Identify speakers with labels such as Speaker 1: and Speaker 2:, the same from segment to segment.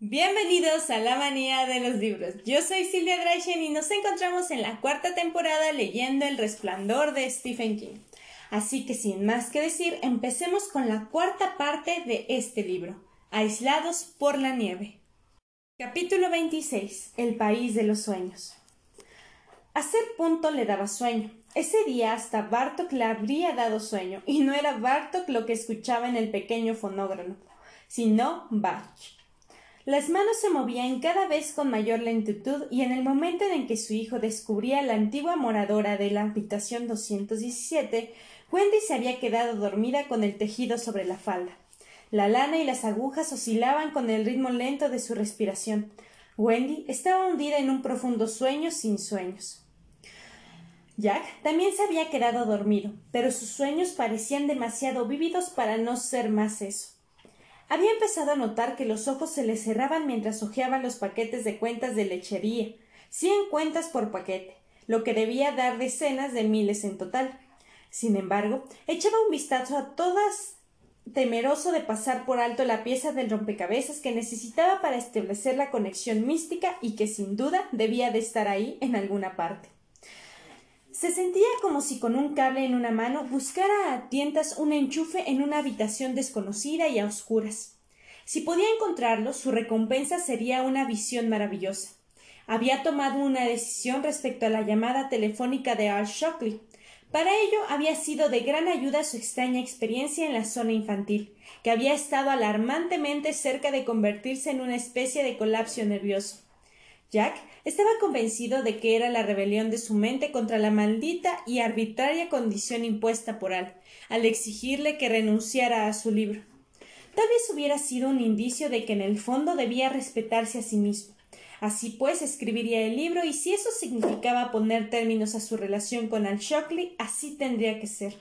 Speaker 1: Bienvenidos a la manía de los libros. Yo soy Silvia Drachen y nos encontramos en la cuarta temporada leyendo El resplandor de Stephen King. Así que sin más que decir, empecemos con la cuarta parte de este libro, Aislados por la nieve. Capítulo 26. El país de los sueños. Hacer punto le daba sueño. Ese día hasta Bartok le habría dado sueño, y no era Bartok lo que escuchaba en el pequeño fonógrafo, sino Bach. Las manos se movían cada vez con mayor lentitud y en el momento en que su hijo descubría la antigua moradora de la habitación 217, Wendy se había quedado dormida con el tejido sobre la falda. La lana y las agujas oscilaban con el ritmo lento de su respiración. Wendy estaba hundida en un profundo sueño sin sueños. Jack también se había quedado dormido, pero sus sueños parecían demasiado vívidos para no ser más eso. Había empezado a notar que los ojos se le cerraban mientras hojeaba los paquetes de cuentas de lechería, cien cuentas por paquete, lo que debía dar decenas de miles en total. Sin embargo, echaba un vistazo a todas temeroso de pasar por alto la pieza del rompecabezas que necesitaba para establecer la conexión mística y que sin duda debía de estar ahí en alguna parte. Se sentía como si con un cable en una mano buscara a tientas un enchufe en una habitación desconocida y a oscuras. Si podía encontrarlo, su recompensa sería una visión maravillosa. Había tomado una decisión respecto a la llamada telefónica de Al Shockley, para ello había sido de gran ayuda su extraña experiencia en la zona infantil, que había estado alarmantemente cerca de convertirse en una especie de colapso nervioso. Jack estaba convencido de que era la rebelión de su mente contra la maldita y arbitraria condición impuesta por Al, al exigirle que renunciara a su libro. Tal vez hubiera sido un indicio de que en el fondo debía respetarse a sí mismo Así pues, escribiría el libro y si eso significaba poner términos a su relación con Al Shockley, así tendría que ser.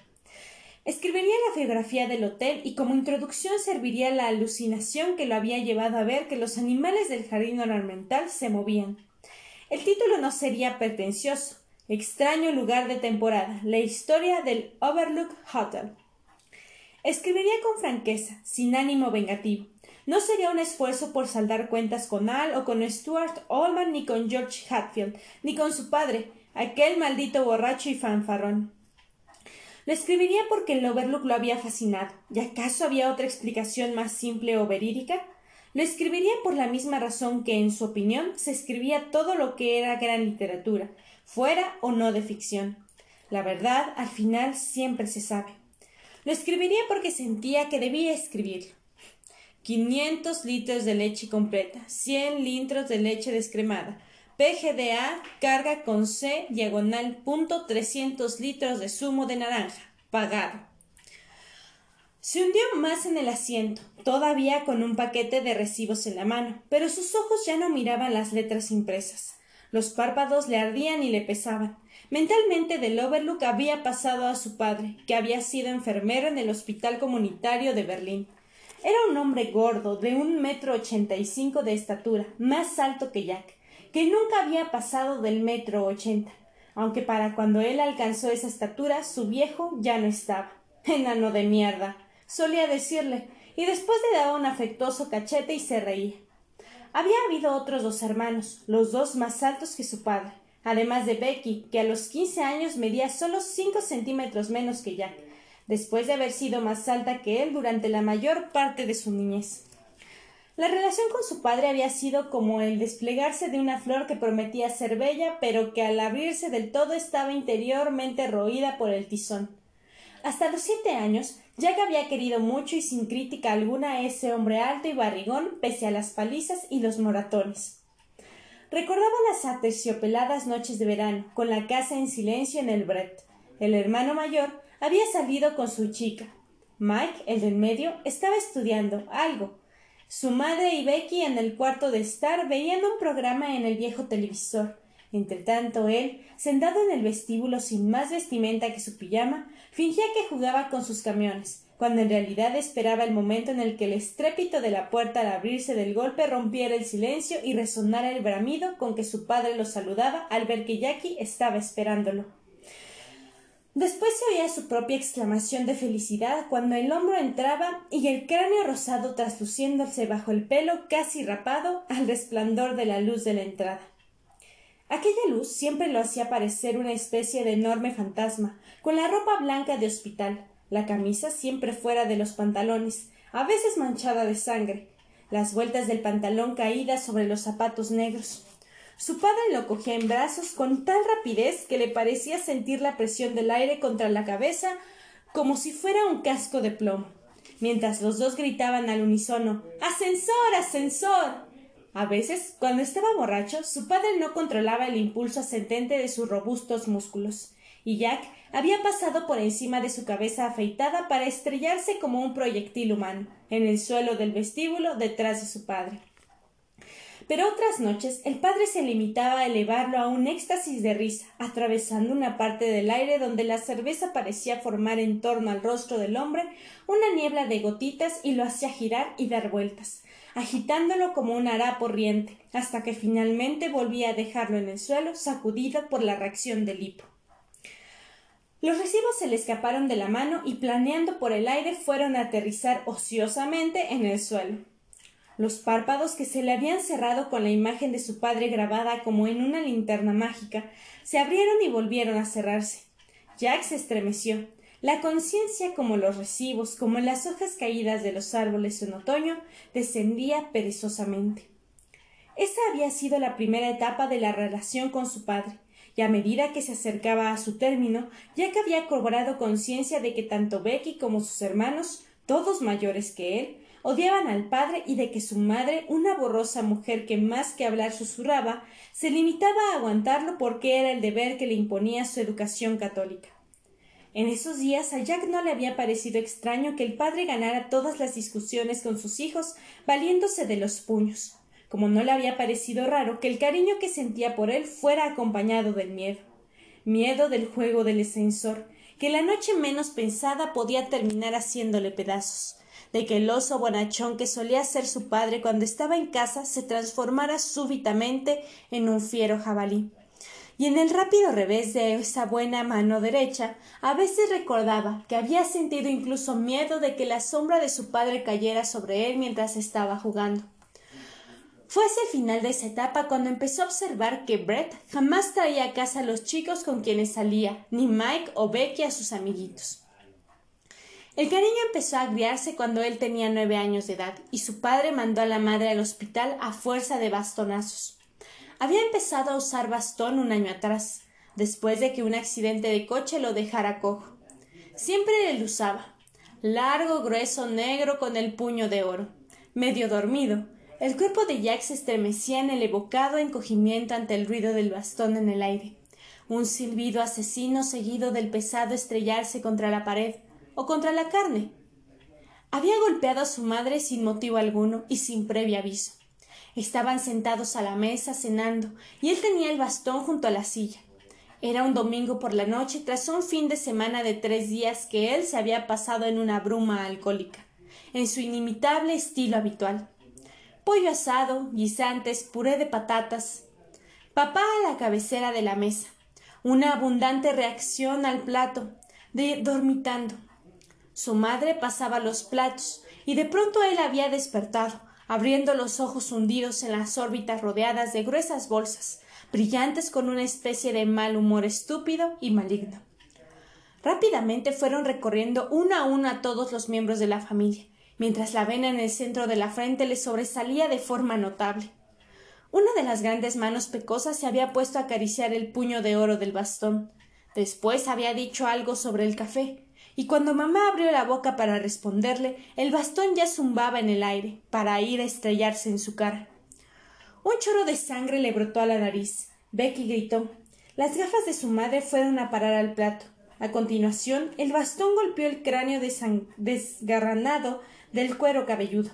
Speaker 1: Escribiría la biografía del hotel y como introducción serviría la alucinación que lo había llevado a ver que los animales del jardín ornamental se movían. El título no sería pretencioso. Extraño lugar de temporada. La historia del Overlook Hotel. Escribiría con franqueza, sin ánimo vengativo. No sería un esfuerzo por saldar cuentas con Al o con Stuart Allman ni con George Hatfield, ni con su padre, aquel maldito borracho y fanfarrón. Lo escribiría porque el Overlook lo había fascinado. ¿Y acaso había otra explicación más simple o verídica? Lo escribiría por la misma razón que, en su opinión, se escribía todo lo que era gran literatura, fuera o no de ficción. La verdad, al final, siempre se sabe. Lo escribiría porque sentía que debía escribirlo. 500 litros de leche completa, 100 litros de leche descremada. PGDA carga con C diagonal punto 300 litros de zumo de naranja. Pagado. Se hundió más en el asiento, todavía con un paquete de recibos en la mano, pero sus ojos ya no miraban las letras impresas. Los párpados le ardían y le pesaban. Mentalmente del Overlook había pasado a su padre, que había sido enfermero en el hospital comunitario de Berlín. Era un hombre gordo, de un metro ochenta y cinco de estatura, más alto que Jack, que nunca había pasado del metro ochenta, aunque para cuando él alcanzó esa estatura su viejo ya no estaba. Enano de mierda, solía decirle, y después le daba un afectuoso cachete y se reía. Había habido otros dos hermanos, los dos más altos que su padre, además de Becky, que a los quince años medía solo cinco centímetros menos que Jack, después de haber sido más alta que él durante la mayor parte de su niñez. La relación con su padre había sido como el desplegarse de una flor que prometía ser bella, pero que al abrirse del todo estaba interiormente roída por el tizón. Hasta los siete años, Jack había querido mucho y sin crítica alguna a ese hombre alto y barrigón, pese a las palizas y los moratones. Recordaba las aterciopeladas noches de verano, con la casa en silencio en el Brett. El hermano mayor había salido con su chica. Mike, el del medio, estaba estudiando algo. Su madre y Becky en el cuarto de estar veían un programa en el viejo televisor. Entretanto, él, sentado en el vestíbulo sin más vestimenta que su pijama, fingía que jugaba con sus camiones, cuando en realidad esperaba el momento en el que el estrépito de la puerta al abrirse del golpe rompiera el silencio y resonara el bramido con que su padre lo saludaba al ver que Jackie estaba esperándolo. Después se oía su propia exclamación de felicidad cuando el hombro entraba y el cráneo rosado trasluciéndose bajo el pelo casi rapado al resplandor de la luz de la entrada. Aquella luz siempre lo hacía parecer una especie de enorme fantasma, con la ropa blanca de hospital, la camisa siempre fuera de los pantalones, a veces manchada de sangre, las vueltas del pantalón caídas sobre los zapatos negros. Su padre lo cogía en brazos con tal rapidez que le parecía sentir la presión del aire contra la cabeza como si fuera un casco de plomo, mientras los dos gritaban al unísono Ascensor. ascensor. A veces, cuando estaba borracho, su padre no controlaba el impulso ascendente de sus robustos músculos, y Jack había pasado por encima de su cabeza afeitada para estrellarse como un proyectil humano en el suelo del vestíbulo detrás de su padre. Pero otras noches el padre se limitaba a elevarlo a un éxtasis de risa, atravesando una parte del aire donde la cerveza parecía formar en torno al rostro del hombre una niebla de gotitas y lo hacía girar y dar vueltas, agitándolo como un harapo riente, hasta que finalmente volvía a dejarlo en el suelo, sacudido por la reacción del hipo. Los recibos se le escaparon de la mano y planeando por el aire fueron a aterrizar ociosamente en el suelo. Los párpados que se le habían cerrado con la imagen de su padre grabada como en una linterna mágica se abrieron y volvieron a cerrarse. Jack se estremeció. La conciencia, como los recibos, como las hojas caídas de los árboles en otoño, descendía perezosamente. Esa había sido la primera etapa de la relación con su padre, y a medida que se acercaba a su término, Jack había cobrado conciencia de que tanto Becky como sus hermanos, todos mayores que él, odiaban al padre y de que su madre, una borrosa mujer que más que hablar susurraba, se limitaba a aguantarlo porque era el deber que le imponía su educación católica. En esos días a Jack no le había parecido extraño que el padre ganara todas las discusiones con sus hijos valiéndose de los puños, como no le había parecido raro que el cariño que sentía por él fuera acompañado del miedo, miedo del juego del ascensor, que la noche menos pensada podía terminar haciéndole pedazos, de que el oso bonachón que solía ser su padre cuando estaba en casa se transformara súbitamente en un fiero jabalí y en el rápido revés de esa buena mano derecha a veces recordaba que había sentido incluso miedo de que la sombra de su padre cayera sobre él mientras estaba jugando. Fue hacia el final de esa etapa cuando empezó a observar que Brett jamás traía a casa a los chicos con quienes salía, ni Mike o Becky a sus amiguitos. El cariño empezó a agriarse cuando él tenía nueve años de edad, y su padre mandó a la madre al hospital a fuerza de bastonazos. Había empezado a usar bastón un año atrás, después de que un accidente de coche lo dejara cojo. Siempre él usaba. Largo, grueso, negro, con el puño de oro. Medio dormido, el cuerpo de Jack se estremecía en el evocado encogimiento ante el ruido del bastón en el aire. Un silbido asesino seguido del pesado estrellarse contra la pared o contra la carne. Había golpeado a su madre sin motivo alguno y sin previo aviso. Estaban sentados a la mesa cenando, y él tenía el bastón junto a la silla. Era un domingo por la noche tras un fin de semana de tres días que él se había pasado en una bruma alcohólica, en su inimitable estilo habitual. Pollo asado, guisantes, puré de patatas. Papá a la cabecera de la mesa. Una abundante reacción al plato, de dormitando. Su madre pasaba los platos, y de pronto él había despertado, abriendo los ojos hundidos en las órbitas rodeadas de gruesas bolsas, brillantes con una especie de mal humor estúpido y maligno. Rápidamente fueron recorriendo uno a uno a todos los miembros de la familia, mientras la vena en el centro de la frente le sobresalía de forma notable. Una de las grandes manos pecosas se había puesto a acariciar el puño de oro del bastón. Después había dicho algo sobre el café, y cuando mamá abrió la boca para responderle, el bastón ya zumbaba en el aire, para ir a estrellarse en su cara. Un chorro de sangre le brotó a la nariz. Becky gritó. Las gafas de su madre fueron a parar al plato. A continuación, el bastón golpeó el cráneo desgarranado del cuero cabelludo.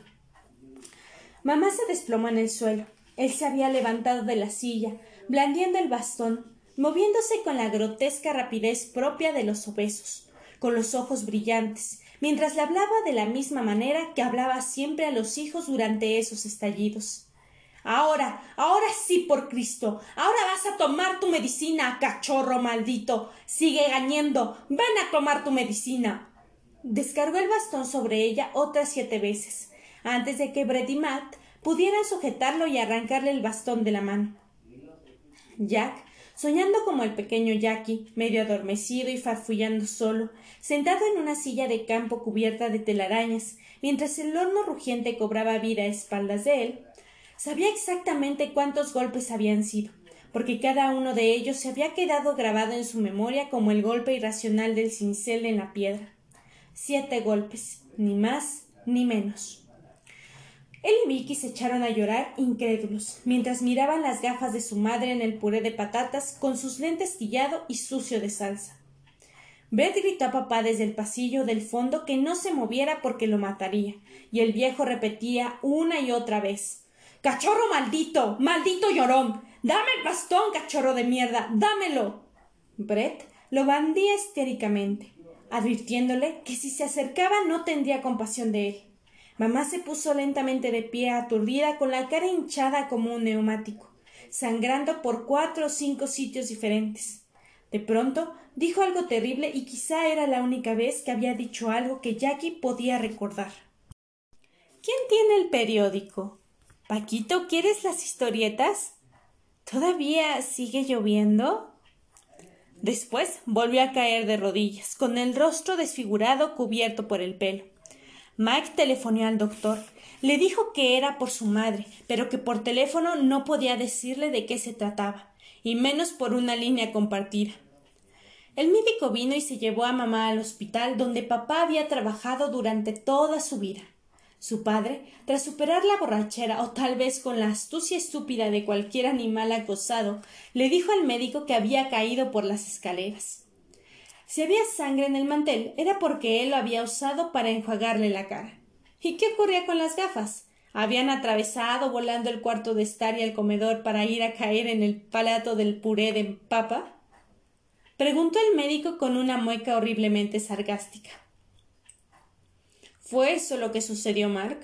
Speaker 1: Mamá se desplomó en el suelo. Él se había levantado de la silla, blandiendo el bastón, moviéndose con la grotesca rapidez propia de los obesos con los ojos brillantes, mientras le hablaba de la misma manera que hablaba siempre a los hijos durante esos estallidos. Ahora, ahora sí, por Cristo. Ahora vas a tomar tu medicina, cachorro maldito. Sigue gañendo. Ven a tomar tu medicina. Descargó el bastón sobre ella otras siete veces, antes de que Brett y Matt pudieran sujetarlo y arrancarle el bastón de la mano. Jack, soñando como el pequeño Jackie, medio adormecido y farfullando solo, sentado en una silla de campo cubierta de telarañas, mientras el horno rugiente cobraba vida a espaldas de él, sabía exactamente cuántos golpes habían sido, porque cada uno de ellos se había quedado grabado en su memoria como el golpe irracional del cincel en la piedra. Siete golpes, ni más ni menos. Él y Vicky se echaron a llorar incrédulos, mientras miraban las gafas de su madre en el puré de patatas con sus lentes quillado y sucio de salsa. Brett gritó a papá desde el pasillo del fondo que no se moviera porque lo mataría, y el viejo repetía una y otra vez Cachorro maldito. maldito llorón. Dame el bastón, cachorro de mierda. dámelo. Brett lo bandía histéricamente, advirtiéndole que si se acercaba no tendría compasión de él. Mamá se puso lentamente de pie, aturdida, con la cara hinchada como un neumático, sangrando por cuatro o cinco sitios diferentes. De pronto dijo algo terrible y quizá era la única vez que había dicho algo que Jackie podía recordar. ¿Quién tiene el periódico? Paquito, ¿quieres las historietas? ¿Todavía sigue lloviendo? Después volvió a caer de rodillas, con el rostro desfigurado cubierto por el pelo. Mike telefonó al doctor. Le dijo que era por su madre, pero que por teléfono no podía decirle de qué se trataba, y menos por una línea compartida. El médico vino y se llevó a mamá al hospital donde papá había trabajado durante toda su vida. Su padre, tras superar la borrachera o tal vez con la astucia estúpida de cualquier animal acosado, le dijo al médico que había caído por las escaleras. Si había sangre en el mantel era porque él lo había usado para enjuagarle la cara. ¿Y qué ocurría con las gafas? ¿Habían atravesado volando el cuarto de estar y el comedor para ir a caer en el palato del puré de papa? Preguntó el médico con una mueca horriblemente sarcástica. ¿Fue eso lo que sucedió, Mark?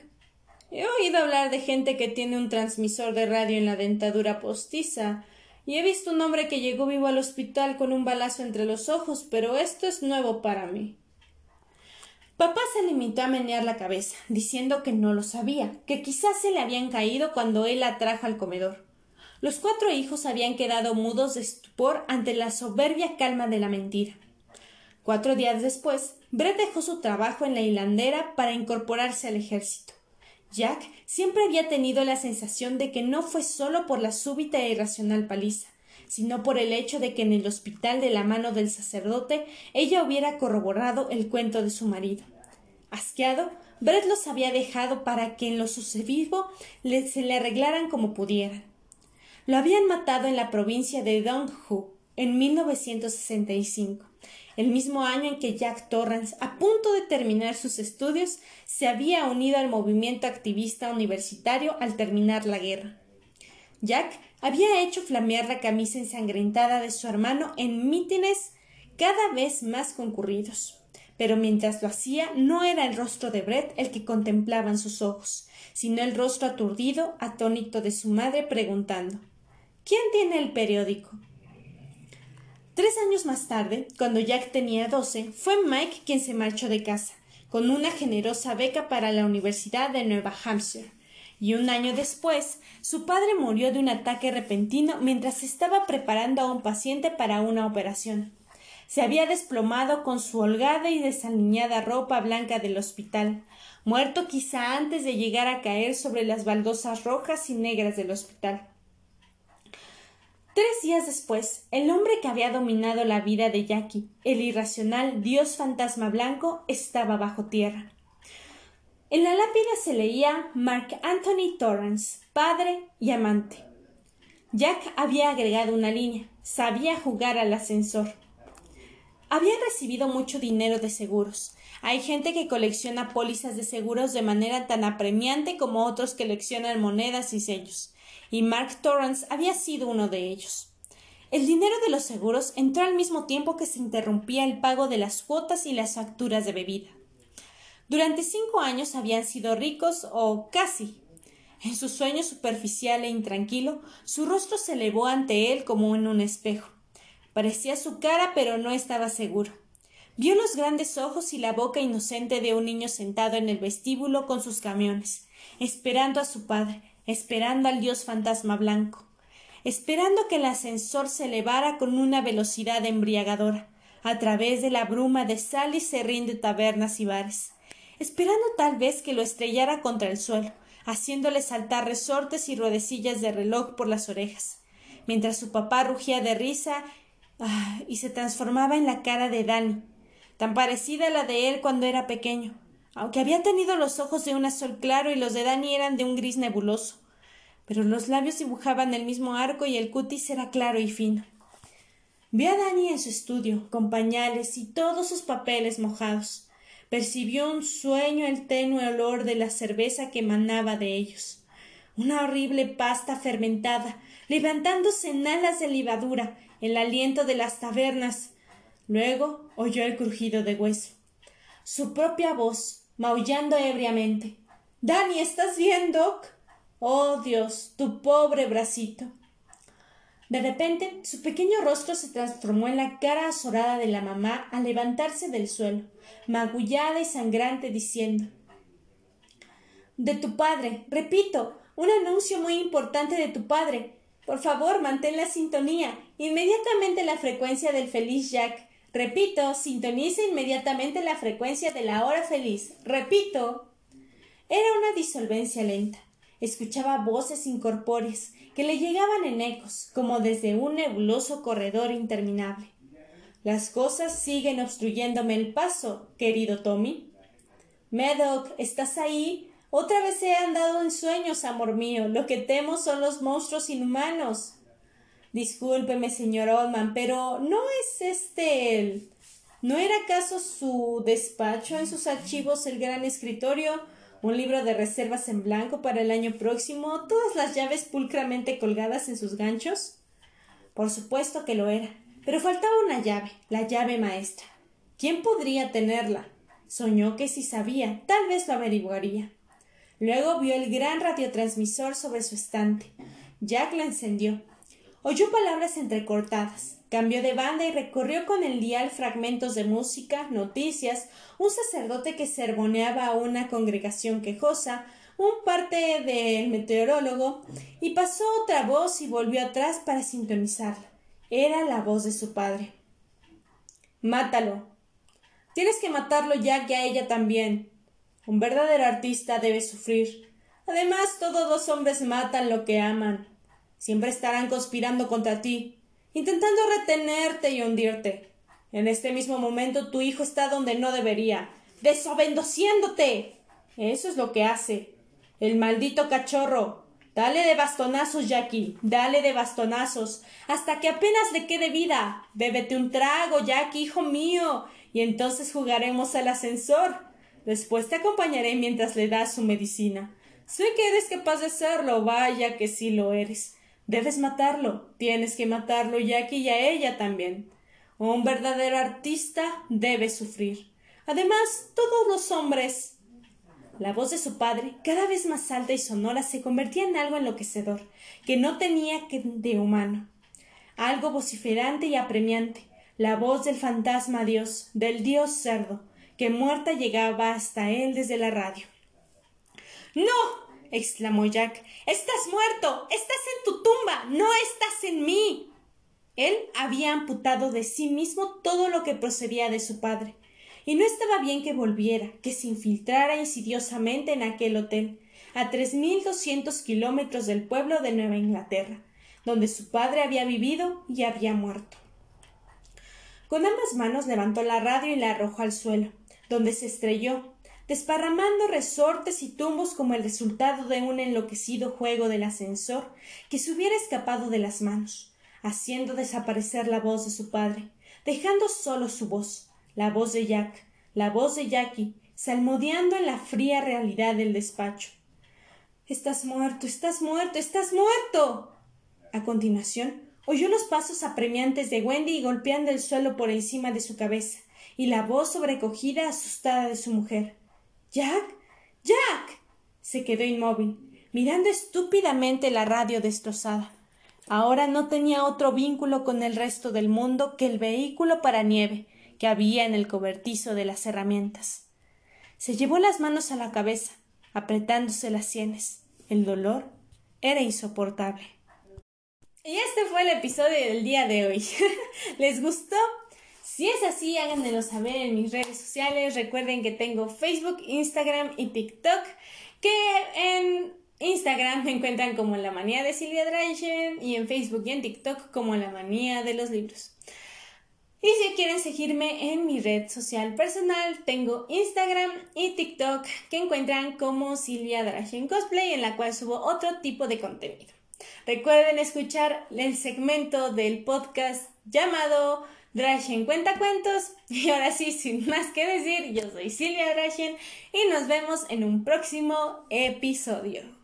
Speaker 1: He oído hablar de gente que tiene un transmisor de radio en la dentadura postiza y he visto un hombre que llegó vivo al hospital con un balazo entre los ojos, pero esto es nuevo para mí. Papá se limitó a menear la cabeza, diciendo que no lo sabía, que quizás se le habían caído cuando él la trajo al comedor. Los cuatro hijos habían quedado mudos de estupor ante la soberbia calma de la mentira. Cuatro días después, Brett dejó su trabajo en la hilandera para incorporarse al ejército. Jack siempre había tenido la sensación de que no fue solo por la súbita e irracional paliza, sino por el hecho de que en el hospital de la mano del sacerdote ella hubiera corroborado el cuento de su marido. Asqueado, Brett los había dejado para que en lo sucedido se le arreglaran como pudieran. Lo habían matado en la provincia de Donghu en 1965 el mismo año en que Jack Torrance, a punto de terminar sus estudios, se había unido al movimiento activista universitario al terminar la guerra. Jack había hecho flamear la camisa ensangrentada de su hermano en mítines cada vez más concurridos. Pero mientras lo hacía, no era el rostro de Brett el que contemplaban sus ojos, sino el rostro aturdido, atónito de su madre, preguntando ¿Quién tiene el periódico? Tres años más tarde, cuando Jack tenía doce, fue Mike quien se marchó de casa, con una generosa beca para la Universidad de Nueva Hampshire. Y un año después, su padre murió de un ataque repentino mientras estaba preparando a un paciente para una operación. Se había desplomado con su holgada y desaliñada ropa blanca del hospital, muerto quizá antes de llegar a caer sobre las baldosas rojas y negras del hospital. Tres días después, el hombre que había dominado la vida de Jackie, el irracional dios fantasma blanco, estaba bajo tierra. En la lápida se leía Mark Anthony Torrance, padre y amante. Jack había agregado una línea. Sabía jugar al ascensor. Había recibido mucho dinero de seguros. Hay gente que colecciona pólizas de seguros de manera tan apremiante como otros que coleccionan monedas y sellos y Mark Torrance había sido uno de ellos. El dinero de los seguros entró al mismo tiempo que se interrumpía el pago de las cuotas y las facturas de bebida. Durante cinco años habían sido ricos o casi. En su sueño superficial e intranquilo, su rostro se elevó ante él como en un espejo. Parecía su cara, pero no estaba seguro. Vio los grandes ojos y la boca inocente de un niño sentado en el vestíbulo con sus camiones, esperando a su padre, esperando al dios fantasma blanco, esperando que el ascensor se elevara con una velocidad embriagadora, a través de la bruma de sal y serrín de tabernas y bares, esperando tal vez que lo estrellara contra el suelo, haciéndole saltar resortes y ruedecillas de reloj por las orejas, mientras su papá rugía de risa ah, y se transformaba en la cara de Dani, tan parecida a la de él cuando era pequeño, aunque había tenido los ojos de un azul claro y los de Dani eran de un gris nebuloso, pero los labios dibujaban el mismo arco y el cutis era claro y fino. Vio a Dani en su estudio, con pañales y todos sus papeles mojados. Percibió un sueño el tenue olor de la cerveza que emanaba de ellos. Una horrible pasta fermentada, levantándose en alas de libadura, el aliento de las tabernas. Luego oyó el crujido de hueso. Su propia voz, maullando ebriamente. Dani, ¿estás bien, Doc? Oh Dios, tu pobre bracito. De repente, su pequeño rostro se transformó en la cara azorada de la mamá al levantarse del suelo, magullada y sangrante, diciendo De tu padre, repito, un anuncio muy importante de tu padre. Por favor, mantén la sintonía. Inmediatamente la frecuencia del feliz Jack. Repito, sintoniza inmediatamente la frecuencia de la hora feliz. Repito. Era una disolvencia lenta. Escuchaba voces incorpóreas que le llegaban en ecos, como desde un nebuloso corredor interminable. Las cosas siguen obstruyéndome el paso, querido Tommy. Medoc, ¿estás ahí? Otra vez he andado en sueños, amor mío. Lo que temo son los monstruos inhumanos. Discúlpeme, señor Oldman, pero ¿no es este el... ¿No era acaso su despacho en sus archivos el gran escritorio un libro de reservas en blanco para el año próximo, todas las llaves pulcramente colgadas en sus ganchos? Por supuesto que lo era, pero faltaba una llave, la llave maestra. ¿Quién podría tenerla? Soñó que si sabía, tal vez lo averiguaría. Luego vio el gran radiotransmisor sobre su estante. Jack la encendió. Oyó palabras entrecortadas. Cambió de banda y recorrió con el dial fragmentos de música, noticias, un sacerdote que sermoneaba a una congregación quejosa, un parte del meteorólogo, y pasó otra voz y volvió atrás para sintonizarla. Era la voz de su padre. Mátalo. Tienes que matarlo ya que a ella también. Un verdadero artista debe sufrir. Además, todos los hombres matan lo que aman. Siempre estarán conspirando contra ti intentando retenerte y hundirte. En este mismo momento tu hijo está donde no debería, desobedeciéndote. Eso es lo que hace. El maldito cachorro. Dale de bastonazos, Jackie. Dale de bastonazos. Hasta que apenas le quede vida. Bébete un trago, Jackie, hijo mío. Y entonces jugaremos al ascensor. Después te acompañaré mientras le das su medicina. Sé que eres capaz de hacerlo. Vaya que sí lo eres. Debes matarlo. Tienes que matarlo, Jackie, y a ella también. Un verdadero artista debe sufrir. Además, todos los hombres. La voz de su padre, cada vez más alta y sonora, se convertía en algo enloquecedor, que no tenía que de humano. Algo vociferante y apremiante, la voz del fantasma Dios, del Dios cerdo, que muerta llegaba hasta él desde la radio. ¡No! Exclamó Jack. Estás muerto. Estás en tu tumba. No estás en mí. Él había amputado de sí mismo todo lo que procedía de su padre. Y no estaba bien que volviera, que se infiltrara insidiosamente en aquel hotel, a tres mil doscientos kilómetros del pueblo de Nueva Inglaterra, donde su padre había vivido y había muerto. Con ambas manos levantó la radio y la arrojó al suelo, donde se estrelló, desparramando resortes y tumbos como el resultado de un enloquecido juego del ascensor que se hubiera escapado de las manos, haciendo desaparecer la voz de su padre, dejando solo su voz, la voz de Jack, la voz de Jackie, salmodiando en la fría realidad del despacho. Estás muerto, estás muerto, estás muerto. A continuación, oyó los pasos apremiantes de Wendy golpeando el suelo por encima de su cabeza, y la voz sobrecogida asustada de su mujer. Jack. Jack. Se quedó inmóvil. mirando estúpidamente la radio destrozada. Ahora no tenía otro vínculo con el resto del mundo que el vehículo para nieve que había en el cobertizo de las herramientas. Se llevó las manos a la cabeza, apretándose las sienes. El dolor era insoportable. Y este fue el episodio del día de hoy. ¿Les gustó? Si es así, háganmelo saber en mis redes sociales. Recuerden que tengo Facebook, Instagram y TikTok, que en Instagram me encuentran como La Manía de Silvia Drachen y en Facebook y en TikTok como La Manía de los Libros. Y si quieren seguirme en mi red social personal, tengo Instagram y TikTok que encuentran como Silvia Drachen Cosplay, en la cual subo otro tipo de contenido. Recuerden escuchar el segmento del podcast llamado Drashen Cuenta Cuentos. Y ahora sí, sin más que decir, yo soy Silvia Drashen y nos vemos en un próximo episodio.